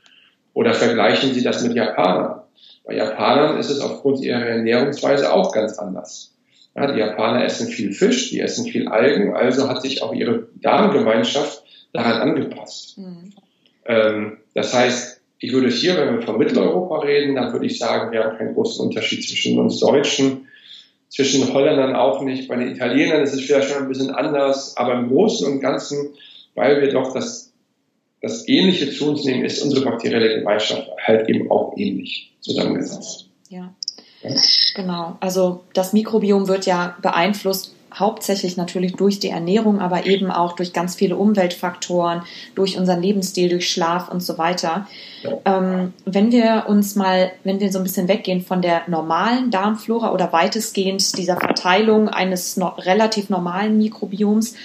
Oder vergleichen Sie das mit Japanern. Bei Japanern ist es aufgrund ihrer Ernährungsweise auch ganz anders. Ja, die Japaner essen viel Fisch, die essen viel Algen, also hat sich auch ihre Darmgemeinschaft daran angepasst. Mhm. Ähm, das heißt, ich würde hier, wenn wir von Mitteleuropa reden, dann würde ich sagen, wir haben keinen großen Unterschied zwischen uns Deutschen, zwischen Holländern auch nicht. Bei den Italienern ist es vielleicht schon ein bisschen anders, aber im Großen und Ganzen, weil wir doch das, das Ähnliche zu uns nehmen, ist unsere bakterielle Gemeinschaft halt eben auch ähnlich zusammengesetzt. Ja. Genau, also das Mikrobiom wird ja beeinflusst hauptsächlich natürlich durch die Ernährung, aber eben auch durch ganz viele Umweltfaktoren, durch unseren Lebensstil, durch Schlaf und so weiter. Ähm, wenn wir uns mal, wenn wir so ein bisschen weggehen von der normalen Darmflora oder weitestgehend dieser Verteilung eines no relativ normalen Mikrobioms,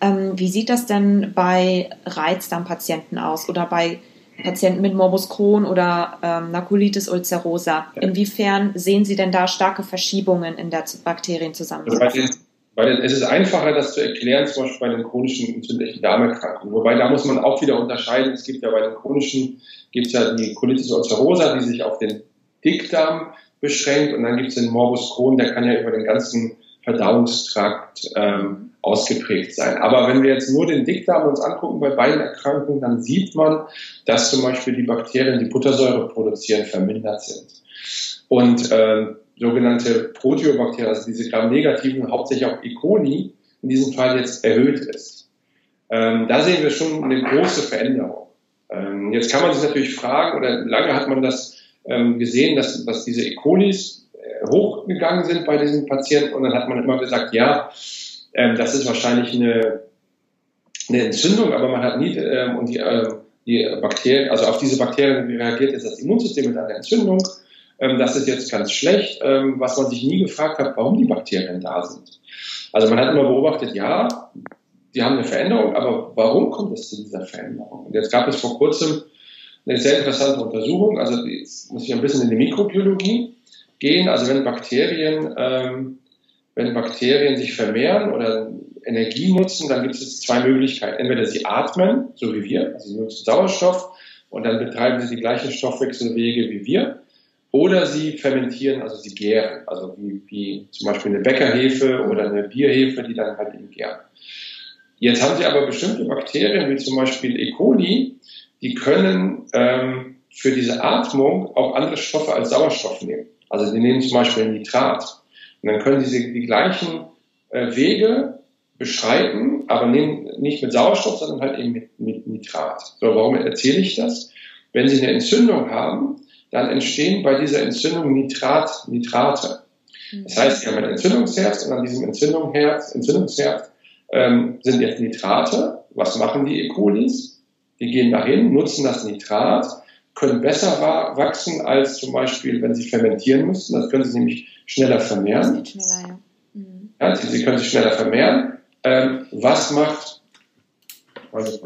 ähm, wie sieht das denn bei Reizdarmpatienten aus oder bei Patienten mit Morbus Crohn oder ähm, Narcolitis ulcerosa. Inwiefern sehen Sie denn da starke Verschiebungen in der Bakterienzusammensetzung? Also bei den, es ist einfacher, das zu erklären, zum Beispiel bei den chronischen entzündlichen Darmerkrankungen. Wobei da muss man auch wieder unterscheiden. Es gibt ja bei den chronischen, gibt es ja die Colitis ulcerosa, die sich auf den Dickdarm beschränkt. Und dann gibt es den Morbus Crohn, der kann ja über den ganzen Verdauungstrakt ähm, ausgeprägt sein. Aber wenn wir jetzt nur den Dickdarm uns angucken bei beiden Erkrankungen, dann sieht man, dass zum Beispiel die Bakterien, die Buttersäure produzieren, vermindert sind. Und äh, sogenannte Proteobakterien, also diese Gram-negativen, hauptsächlich auch E. coli, in diesem Fall jetzt erhöht ist. Ähm, da sehen wir schon eine große Veränderung. Ähm, jetzt kann man sich natürlich fragen, oder lange hat man das ähm, gesehen, dass, dass diese E. colis hochgegangen sind bei diesen Patienten und dann hat man immer gesagt, ja, ähm, das ist wahrscheinlich eine, eine Entzündung, aber man hat nie, ähm, und die, äh, die Bakterien, also auf diese Bakterien reagiert jetzt das Immunsystem mit einer Entzündung. Ähm, das ist jetzt ganz schlecht, ähm, was man sich nie gefragt hat, warum die Bakterien da sind. Also man hat immer beobachtet, ja, die haben eine Veränderung, aber warum kommt es zu dieser Veränderung? Und jetzt gab es vor kurzem eine sehr interessante Untersuchung, also jetzt muss ich ein bisschen in die Mikrobiologie gehen, also wenn Bakterien, ähm, wenn Bakterien sich vermehren oder Energie nutzen, dann gibt es zwei Möglichkeiten. Entweder sie atmen, so wie wir, also sie nutzen Sauerstoff und dann betreiben sie die gleichen Stoffwechselwege wie wir, oder sie fermentieren, also sie gären, also wie, wie zum Beispiel eine Bäckerhefe oder eine Bierhefe, die dann halt eben gären. Jetzt haben sie aber bestimmte Bakterien, wie zum Beispiel E. coli, die können ähm, für diese Atmung auch andere Stoffe als Sauerstoff nehmen. Also die nehmen zum Beispiel Nitrat. Und dann können sie die gleichen äh, Wege beschreiten, aber nehmen nicht mit Sauerstoff, sondern halt eben mit, mit Nitrat. So, warum erzähle ich das? Wenn Sie eine Entzündung haben, dann entstehen bei dieser Entzündung Nitrat, Nitrate. Das heißt, Sie haben ein Entzündungsherd und an diesem Entzündungsherd, Entzündungsherd ähm, sind jetzt Nitrate. Was machen die E. colis? Die gehen dahin, nutzen das Nitrat, können besser wachsen als zum Beispiel, wenn sie fermentieren müssten. Das können sie nämlich schneller vermehren. Schneller, ja. Mhm. ja sie, sie, können sich schneller vermehren. Ähm, was macht also,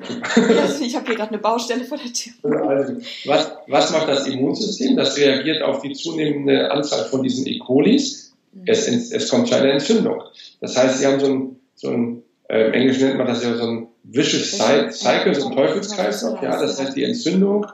ich habe hier gerade eine Baustelle vor der Tür. Also, was, was macht das Immunsystem? Das reagiert auf die zunehmende Anzahl von diesen E. colis. Mhm. Es, es kommt zu einer Entzündung. Das heißt, sie haben so ein, so ein äh, im Englischen nennt man das ja so ein vicious cycle, so ein Teufelskreislauf. Ja, das heißt, die Entzündung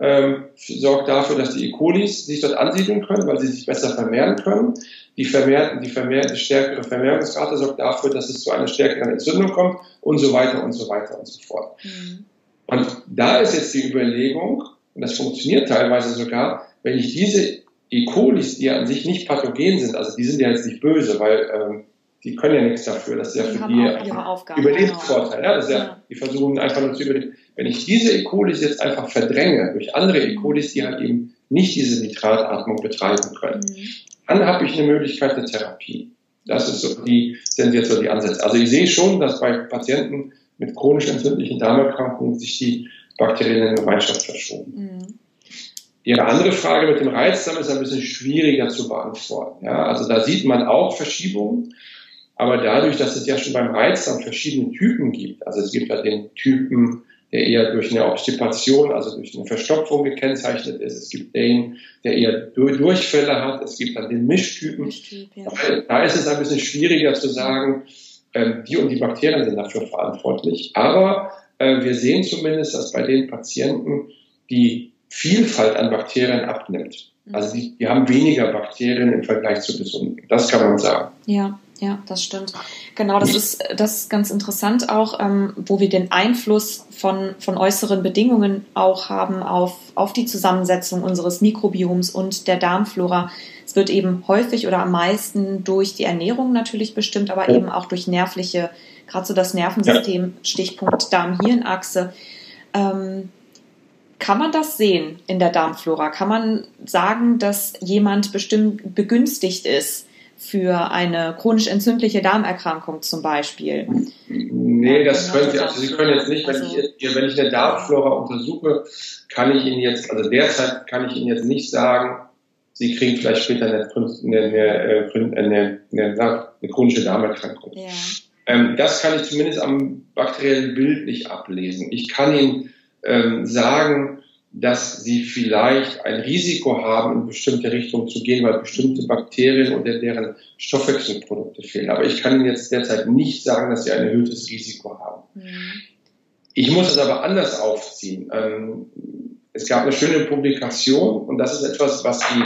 ähm, sorgt dafür, dass die E. colis sich dort ansiedeln können, weil sie sich besser vermehren können. Die, vermehrten, die, vermehrte, die stärkere Vermehrungsrate sorgt dafür, dass es zu einer stärkeren Entzündung kommt und so weiter und so weiter und so fort. Mhm. Und da ist jetzt die Überlegung, und das funktioniert teilweise sogar, wenn ich diese E. colis, die ja an sich nicht pathogen sind, also die sind ja jetzt nicht böse, weil ähm, die können ja nichts dafür, das ist ja die für die Überlebensvorteil. Ja, das ist ja, ja, die versuchen einfach nur zu überleben. Wenn ich diese E. colis jetzt einfach verdränge durch andere E. colis, die halt eben nicht diese Nitratatmung betreiben können, mhm. dann habe ich eine Möglichkeit der Therapie. Das ist so die, sind jetzt so die Ansätze. Also ich sehe schon, dass bei Patienten mit chronisch entzündlichen Darmerkrankungen sich die bakterielle Gemeinschaft verschoben. Mhm. Ihre andere Frage mit dem Reizdarm ist ein bisschen schwieriger zu beantworten. Ja, also da sieht man auch Verschiebungen. Aber dadurch, dass es ja schon beim Reizdarm verschiedene Typen gibt, also es gibt ja den Typen, der eher durch eine Obstipation, also durch eine Verstopfung gekennzeichnet ist. Es gibt den, der eher Durchfälle hat. Es gibt dann den Mischtypen. Mischtyp, ja. Da ist es ein bisschen schwieriger zu sagen, äh, die und die Bakterien sind dafür verantwortlich. Aber äh, wir sehen zumindest, dass bei den Patienten die Vielfalt an Bakterien abnimmt. Also die, die haben weniger Bakterien im Vergleich zu gesunden. Das kann man sagen. Ja. Ja, das stimmt. Genau, das ist, das ist ganz interessant auch, ähm, wo wir den Einfluss von, von äußeren Bedingungen auch haben auf, auf die Zusammensetzung unseres Mikrobioms und der Darmflora. Es wird eben häufig oder am meisten durch die Ernährung natürlich bestimmt, aber eben auch durch nervliche, gerade so das Nervensystem, Stichpunkt Darm-Hirn-Achse. Ähm, kann man das sehen in der Darmflora? Kann man sagen, dass jemand bestimmt begünstigt ist für eine chronisch entzündliche Darmerkrankung zum Beispiel? Nee, das können Sie, also Sie können jetzt nicht, wenn, also, ich, wenn ich eine Darmflora untersuche, kann ich Ihnen jetzt, also derzeit kann ich Ihnen jetzt nicht sagen, Sie kriegen vielleicht später eine, eine, eine, eine, eine chronische Darmerkrankung. Ja. Ähm, das kann ich zumindest am bakteriellen Bild nicht ablesen. Ich kann Ihnen ähm, sagen, dass sie vielleicht ein Risiko haben, in bestimmte Richtungen zu gehen, weil bestimmte Bakterien oder deren Stoffwechselprodukte fehlen. Aber ich kann Ihnen jetzt derzeit nicht sagen, dass sie ein erhöhtes Risiko haben. Mhm. Ich muss es aber anders aufziehen. Ähm, es gab eine schöne Publikation und das ist etwas, was die,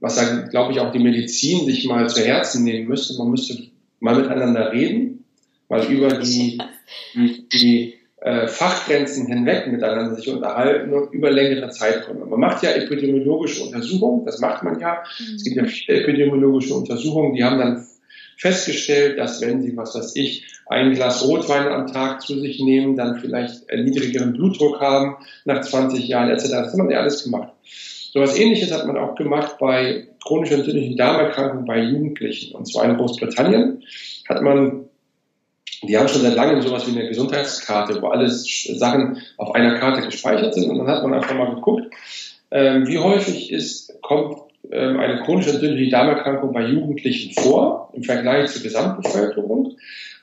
was dann, glaube ich, auch die Medizin sich mal zu Herzen nehmen müsste. Man müsste mal miteinander reden, mal über die, die, die äh, Fachgrenzen hinweg miteinander sich unterhalten und über längere Zeiträume. Man macht ja epidemiologische Untersuchungen, das macht man ja. Mhm. Es gibt ja viele epidemiologische Untersuchungen, die haben dann festgestellt, dass wenn sie, was weiß ich, ein Glas Rotwein am Tag zu sich nehmen, dann vielleicht niedrigeren Blutdruck haben nach 20 Jahren etc. Das hat man ja alles gemacht. So etwas ähnliches hat man auch gemacht bei chronisch entzündlichen Darmerkrankungen bei Jugendlichen. Und zwar in Großbritannien hat man, die haben schon seit langem sowas wie eine Gesundheitskarte, wo alles Sachen auf einer Karte gespeichert sind. Und dann hat man einfach mal geguckt, ähm, wie häufig ist, kommt ähm, eine chronisch entzündliche Darmerkrankung bei Jugendlichen vor im Vergleich zur Gesamtbevölkerung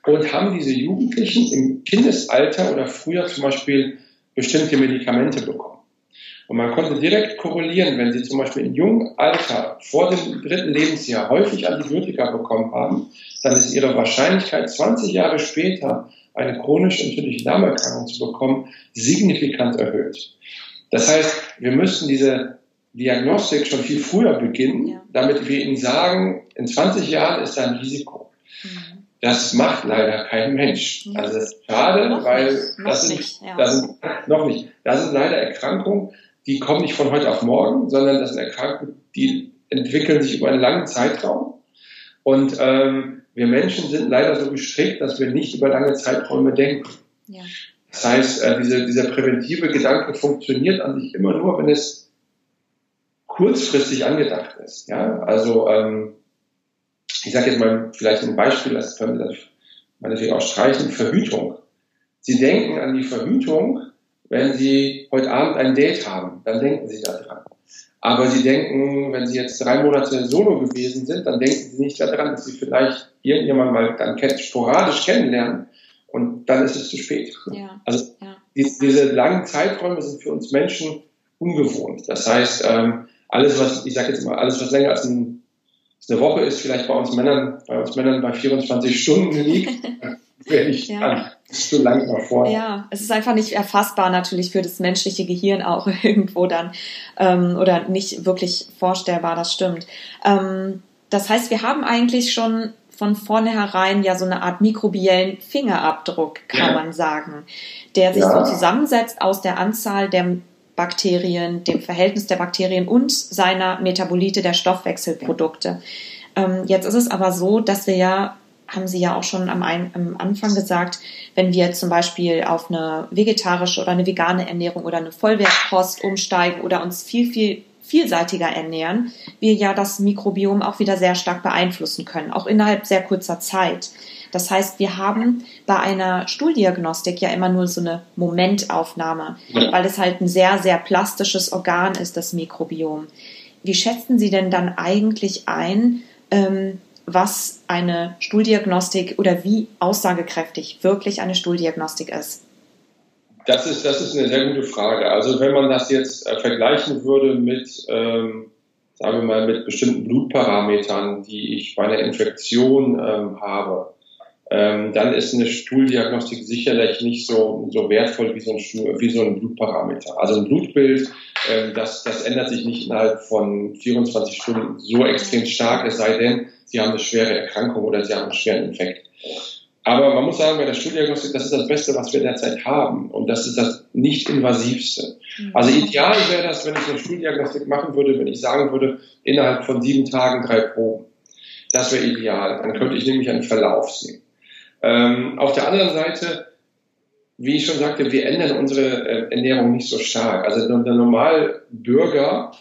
und haben diese Jugendlichen im Kindesalter oder früher zum Beispiel bestimmte Medikamente bekommen. Und man konnte direkt korrelieren, wenn sie zum Beispiel im jungen Alter vor dem dritten Lebensjahr häufig Antibiotika bekommen haben, dann ist ihre Wahrscheinlichkeit, 20 Jahre später eine chronisch entzündliche Darmerkrankung zu bekommen, signifikant erhöht. Das heißt, wir müssten diese Diagnostik schon viel früher beginnen, ja. damit wir ihnen sagen, in 20 Jahren ist da ein Risiko. Mhm. Das macht leider kein Mensch. Also das ist schade, noch weil nicht. das sind, nicht, ja. das sind noch nicht. Das sind leider Erkrankungen, die kommen nicht von heute auf morgen, sondern das sind Erkrankungen, die entwickeln sich über einen langen Zeitraum. Und ähm, wir Menschen sind leider so gestrickt, dass wir nicht über lange Zeiträume denken. Ja. Das heißt, äh, diese, dieser präventive Gedanke funktioniert an sich immer nur, wenn es kurzfristig angedacht ist. Ja, also ähm, ich sage jetzt mal vielleicht ein Beispiel, das können wir natürlich auch streichen, Verhütung. Sie denken an die Verhütung, wenn Sie heute Abend ein Date haben, dann denken Sie daran. Aber Sie denken, wenn Sie jetzt drei Monate solo gewesen sind, dann denken Sie nicht daran, dass Sie vielleicht irgendjemand mal dann sporadisch kennenlernen und dann ist es zu spät. Ja. Also ja. diese langen Zeiträume sind für uns Menschen ungewohnt. Das heißt, ähm, alles, was, ich sage jetzt mal, alles, was länger als ein, eine Woche ist, vielleicht bei uns Männern, bei uns Männern bei 24 Stunden liegt, werde ich ja. an zu lang. Ja, es ist einfach nicht erfassbar natürlich für das menschliche Gehirn auch irgendwo dann ähm, oder nicht wirklich vorstellbar, das stimmt. Ähm, das heißt, wir haben eigentlich schon von vornherein ja so eine Art mikrobiellen Fingerabdruck, kann man sagen, der sich ja. so zusammensetzt aus der Anzahl der Bakterien, dem Verhältnis der Bakterien und seiner Metabolite der Stoffwechselprodukte. Ähm, jetzt ist es aber so, dass wir ja haben Sie ja auch schon am, ein, am, Anfang gesagt, wenn wir zum Beispiel auf eine vegetarische oder eine vegane Ernährung oder eine Vollwertkost umsteigen oder uns viel, viel vielseitiger ernähren, wir ja das Mikrobiom auch wieder sehr stark beeinflussen können, auch innerhalb sehr kurzer Zeit. Das heißt, wir haben bei einer Stuhldiagnostik ja immer nur so eine Momentaufnahme, weil es halt ein sehr, sehr plastisches Organ ist, das Mikrobiom. Wie schätzen Sie denn dann eigentlich ein, ähm, was eine Stuhldiagnostik oder wie aussagekräftig wirklich eine Stuhldiagnostik ist? Das ist, das ist eine sehr gute Frage. Also wenn man das jetzt äh, vergleichen würde mit, ähm, sagen wir mal, mit bestimmten Blutparametern, die ich bei einer Infektion ähm, habe, ähm, dann ist eine Stuhldiagnostik sicherlich nicht so, so wertvoll wie so, ein, wie so ein Blutparameter. Also ein Blutbild, ähm, das, das ändert sich nicht innerhalb von 24 Stunden so extrem stark, es sei denn, Sie haben eine schwere Erkrankung oder Sie haben einen schweren Infekt. Aber man muss sagen, bei der Stuhldiagnostik, das ist das Beste, was wir derzeit haben. Und das ist das nicht invasivste. Mhm. Also ideal wäre das, wenn ich eine Stuhldiagnostik machen würde, wenn ich sagen würde, innerhalb von sieben Tagen drei Proben. Das wäre ideal. Dann könnte ich nämlich einen Verlauf sehen. Ähm, auf der anderen Seite, wie ich schon sagte, wir ändern unsere äh, Ernährung nicht so stark. Also der, der Normalbürger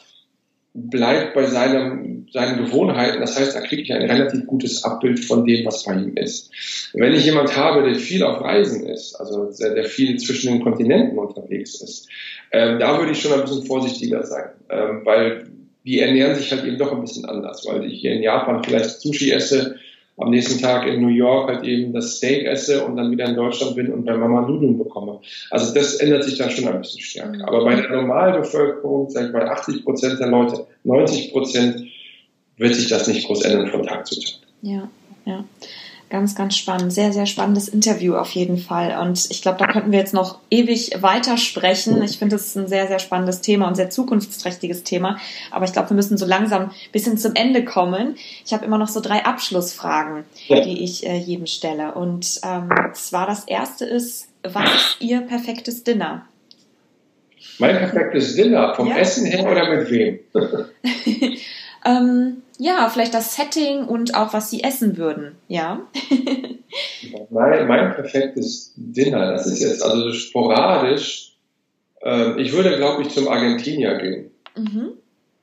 bleibt bei seinem, seinen Gewohnheiten. Das heißt, da kriege ich ein relativ gutes Abbild von dem, was bei ihm ist. Wenn ich jemand habe, der viel auf Reisen ist, also der, viel zwischen den Kontinenten unterwegs ist, ähm, da würde ich schon ein bisschen vorsichtiger sein, ähm, weil die ernähren sich halt eben doch ein bisschen anders, weil ich hier in Japan vielleicht Sushi esse, am nächsten Tag in New York halt eben das Steak esse und dann wieder in Deutschland bin und bei Mama Nudeln bekomme. Also das ändert sich dann schon ein bisschen stärker. Mhm. Aber bei der Normalbevölkerung, sag ich mal 80 Prozent der Leute, 90 Prozent, wird sich das nicht groß ändern von Tag zu Tag. Ja, ja. Ganz, ganz spannend. Sehr, sehr spannendes Interview auf jeden Fall. Und ich glaube, da könnten wir jetzt noch ewig weitersprechen. Ich finde, es ist ein sehr, sehr spannendes Thema und sehr zukunftsträchtiges Thema. Aber ich glaube, wir müssen so langsam ein bisschen zum Ende kommen. Ich habe immer noch so drei Abschlussfragen, die ich äh, jedem stelle. Und ähm, zwar das erste ist, was ist Ihr perfektes Dinner? Mein perfektes Dinner? Vom ja. Essen her oder mit wem? ähm, ja, vielleicht das Setting und auch was sie essen würden, ja. mein, mein perfektes Dinner, das ist jetzt also sporadisch. Äh, ich würde, glaube ich, zum Argentinier gehen. Mhm.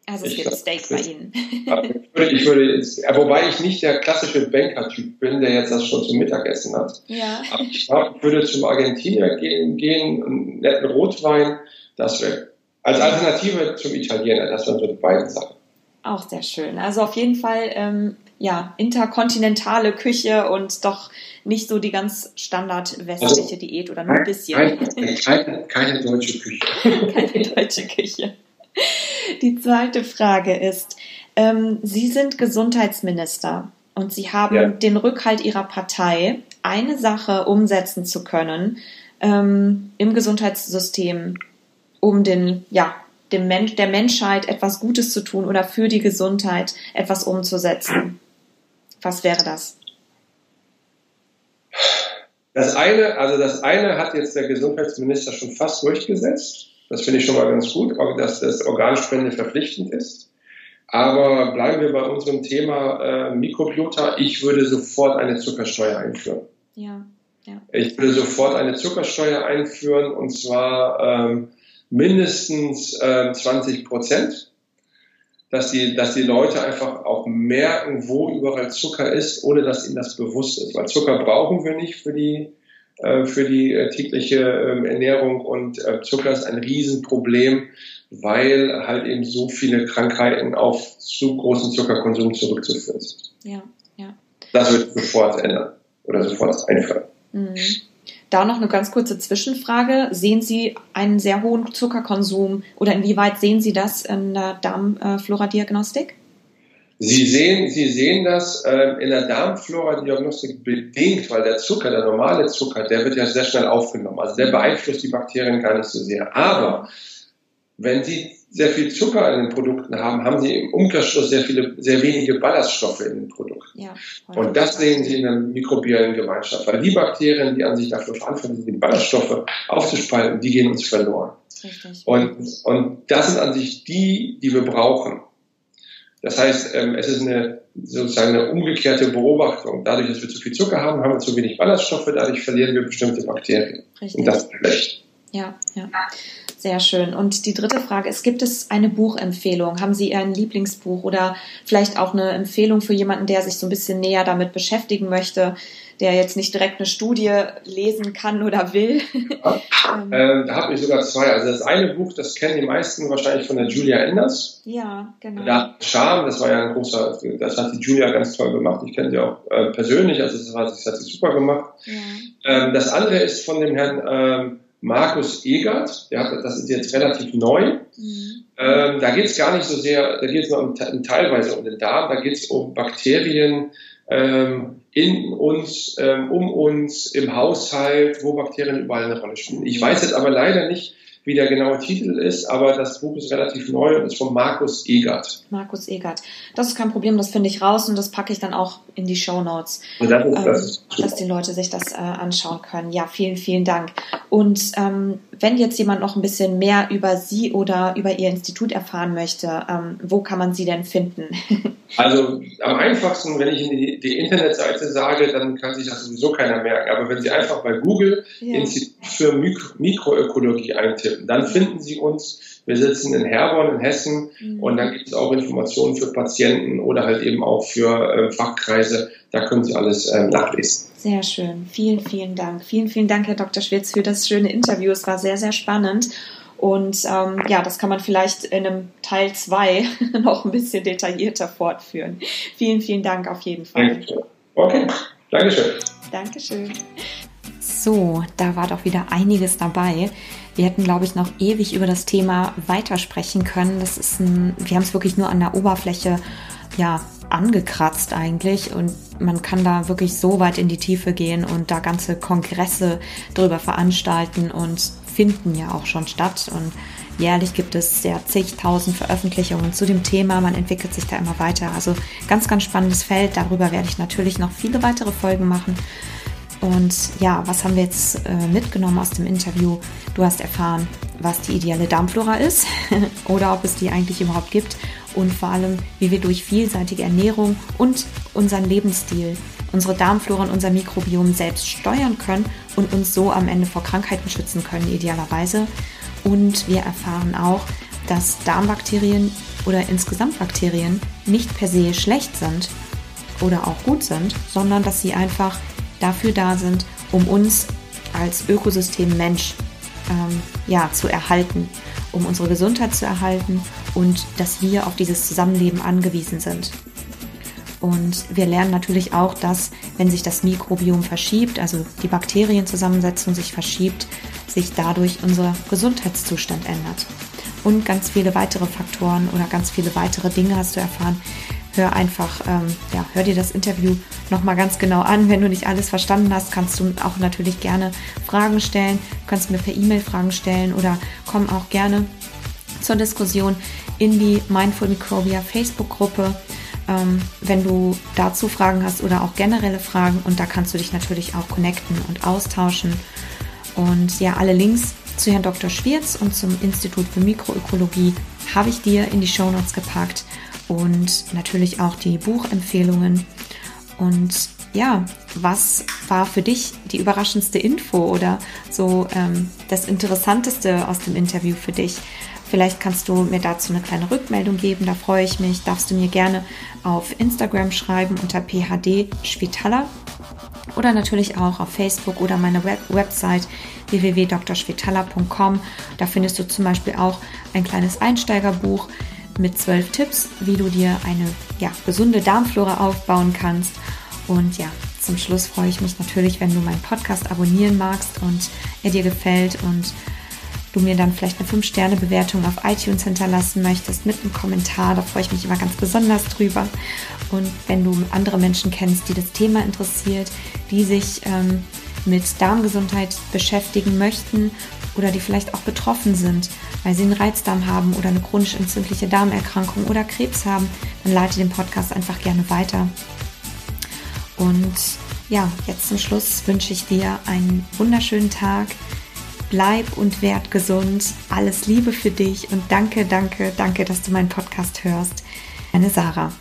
Also es gibt Steak bei Ihnen. ich würde, jetzt, wobei ich nicht der klassische Banker-Typ bin, der jetzt das schon zum Mittagessen hat. Ja. Aber ich würde zum Argentinier gehen, gehen einen netten Rotwein, das wäre als Alternative zum Italiener, das sind so die beiden Sachen. Auch sehr schön. Also auf jeden Fall ähm, ja interkontinentale Küche und doch nicht so die ganz standard westliche also, Diät oder nur ein bisschen. Keine, keine, keine deutsche Küche. keine deutsche Küche. Die zweite Frage ist, ähm, Sie sind Gesundheitsminister und Sie haben ja. den Rückhalt Ihrer Partei, eine Sache umsetzen zu können ähm, im Gesundheitssystem, um den, ja, dem Mensch, der Menschheit etwas Gutes zu tun oder für die Gesundheit etwas umzusetzen. Was wäre das? Das eine, also das eine hat jetzt der Gesundheitsminister schon fast durchgesetzt. Das finde ich schon mal ganz gut, dass das Organspende verpflichtend ist. Aber bleiben wir bei unserem Thema äh, Mikrobiota. Ich würde sofort eine Zuckersteuer einführen. Ja, ja. Ich würde sofort eine Zuckersteuer einführen und zwar ähm, mindestens äh, 20 Prozent, dass die, dass die Leute einfach auch merken, wo überall Zucker ist, ohne dass ihnen das bewusst ist. Weil Zucker brauchen wir nicht für die äh, für die äh, tägliche ähm, Ernährung und äh, Zucker ist ein Riesenproblem, weil halt eben so viele Krankheiten auf zu großen Zuckerkonsum zurückzuführen sind. Ja, ja. Das wird sofort ändern oder sofort einführen. Mhm. Da noch eine ganz kurze Zwischenfrage. Sehen Sie einen sehr hohen Zuckerkonsum oder inwieweit sehen Sie das in der Darmflora-Diagnostik? Sie sehen, Sie sehen das äh, in der Darmflora-Diagnostik bedingt, weil der Zucker, der normale Zucker, der wird ja sehr schnell aufgenommen. Also der beeinflusst die Bakterien gar nicht so sehr. Aber wenn Sie sehr viel Zucker in den Produkten haben, haben Sie im Umkehrschluss sehr viele, sehr wenige Ballaststoffe in den Produkten. Ja, und das sehen Sie in der mikrobiellen Gemeinschaft, weil die Bakterien, die an sich dafür verantwortlich sind, die Ballaststoffe aufzuspalten, die gehen uns verloren. Richtig. Und, und das sind an sich die, die wir brauchen. Das heißt, ähm, es ist eine sozusagen eine umgekehrte Beobachtung. Dadurch, dass wir zu viel Zucker haben, haben wir zu wenig Ballaststoffe, dadurch verlieren wir bestimmte Bakterien. Richtig. Und das ist schlecht. Ja, ja. Sehr schön. Und die dritte Frage ist, gibt es eine Buchempfehlung? Haben Sie ein Lieblingsbuch oder vielleicht auch eine Empfehlung für jemanden, der sich so ein bisschen näher damit beschäftigen möchte, der jetzt nicht direkt eine Studie lesen kann oder will? ähm, äh, da habe ich sogar zwei. Also das eine Buch, das kennen die meisten wahrscheinlich von der Julia Enders. Ja, genau. Da Charme, das war ja ein großer, das hat die Julia ganz toll gemacht. Ich kenne sie auch äh, persönlich, also das, war, das hat sie super gemacht. Ja. Ähm, das andere ist von dem Herrn ähm, Markus Egert, der hat, das ist jetzt relativ neu. Mhm. Ähm, da geht es gar nicht so sehr, da geht es nur um, teilweise um den Darm, da geht es um Bakterien ähm, in uns, ähm, um uns, im Haushalt, wo Bakterien überall eine Rolle spielen. Ich weiß jetzt aber leider nicht, wie der genaue Titel ist, aber das Buch ist relativ neu und ist von Markus Egert. Markus Egert. Das ist kein Problem, das finde ich raus und das packe ich dann auch in die Show Notes, das ist, das ähm, dass die Leute sich das äh, anschauen können. Ja, vielen, vielen Dank. Und ähm, wenn jetzt jemand noch ein bisschen mehr über Sie oder über Ihr Institut erfahren möchte, ähm, wo kann man Sie denn finden? also am einfachsten, wenn ich die, die, Internetseite sage, dann kann sich das sowieso keiner merken. Aber wenn Sie einfach bei Google ja. Institut für Mikro Mikroökologie eintippen, dann finden Sie uns. Wir sitzen in Herborn in Hessen mhm. und dann gibt es auch Informationen für Patienten oder halt eben auch für äh, Fachkreise. Da können Sie alles äh, nachlesen. Sehr schön. Vielen, vielen Dank. Vielen, vielen Dank, Herr Dr. Schwitz, für das schöne Interview. Es war sehr, sehr spannend. Und ähm, ja, das kann man vielleicht in einem Teil 2 noch ein bisschen detaillierter fortführen. Vielen, vielen Dank auf jeden Fall. Okay, Dankeschön. Dankeschön. So, da war doch wieder einiges dabei. Wir hätten, glaube ich, noch ewig über das Thema weitersprechen können. Das ist ein, wir haben es wirklich nur an der Oberfläche ja, angekratzt eigentlich und man kann da wirklich so weit in die Tiefe gehen und da ganze Kongresse drüber veranstalten und finden ja auch schon statt und jährlich gibt es ja zigtausend Veröffentlichungen zu dem Thema. Man entwickelt sich da immer weiter. Also ganz, ganz spannendes Feld. Darüber werde ich natürlich noch viele weitere Folgen machen. Und ja, was haben wir jetzt äh, mitgenommen aus dem Interview? Du hast erfahren, was die ideale Darmflora ist oder ob es die eigentlich überhaupt gibt und vor allem, wie wir durch vielseitige Ernährung und unseren Lebensstil unsere Darmflora und unser Mikrobiom selbst steuern können und uns so am Ende vor Krankheiten schützen können, idealerweise. Und wir erfahren auch, dass Darmbakterien oder insgesamt Bakterien nicht per se schlecht sind oder auch gut sind, sondern dass sie einfach dafür da sind, um uns als Ökosystem Mensch ähm, ja, zu erhalten, um unsere Gesundheit zu erhalten und dass wir auf dieses Zusammenleben angewiesen sind. Und wir lernen natürlich auch, dass wenn sich das Mikrobiom verschiebt, also die Bakterienzusammensetzung sich verschiebt, sich dadurch unser Gesundheitszustand ändert. Und ganz viele weitere Faktoren oder ganz viele weitere Dinge hast du erfahren. Hör einfach, ähm, ja, hör dir das Interview nochmal ganz genau an. Wenn du nicht alles verstanden hast, kannst du auch natürlich gerne Fragen stellen. Du kannst mir per E-Mail Fragen stellen oder komm auch gerne zur Diskussion in die Mindful Microbia Facebook-Gruppe ähm, wenn du dazu Fragen hast oder auch generelle Fragen. Und da kannst du dich natürlich auch connecten und austauschen. Und ja, alle Links zu Herrn Dr. Schwierz und zum Institut für Mikroökologie habe ich dir in die Show Notes gepackt und natürlich auch die Buchempfehlungen. Und ja, was war für dich die überraschendste Info oder so ähm, das Interessanteste aus dem Interview für dich? Vielleicht kannst du mir dazu eine kleine Rückmeldung geben, da freue ich mich. Darfst du mir gerne auf Instagram schreiben unter phd Schwitaler oder natürlich auch auf Facebook oder meine Web Website www.drschwitaler.com. Da findest du zum Beispiel auch ein kleines Einsteigerbuch mit zwölf Tipps, wie du dir eine ja, gesunde Darmflora aufbauen kannst. Und ja, zum Schluss freue ich mich natürlich, wenn du meinen Podcast abonnieren magst und er dir gefällt und du mir dann vielleicht eine 5-Sterne-Bewertung auf iTunes hinterlassen möchtest mit einem Kommentar. Da freue ich mich immer ganz besonders drüber. Und wenn du andere Menschen kennst, die das Thema interessiert, die sich ähm, mit Darmgesundheit beschäftigen möchten oder die vielleicht auch betroffen sind, weil sie einen Reizdarm haben oder eine chronisch entzündliche Darmerkrankung oder Krebs haben, dann leite den Podcast einfach gerne weiter. Und ja, jetzt zum Schluss wünsche ich dir einen wunderschönen Tag bleib und werd gesund. Alles Liebe für dich und danke, danke, danke, dass du meinen Podcast hörst. Meine Sarah.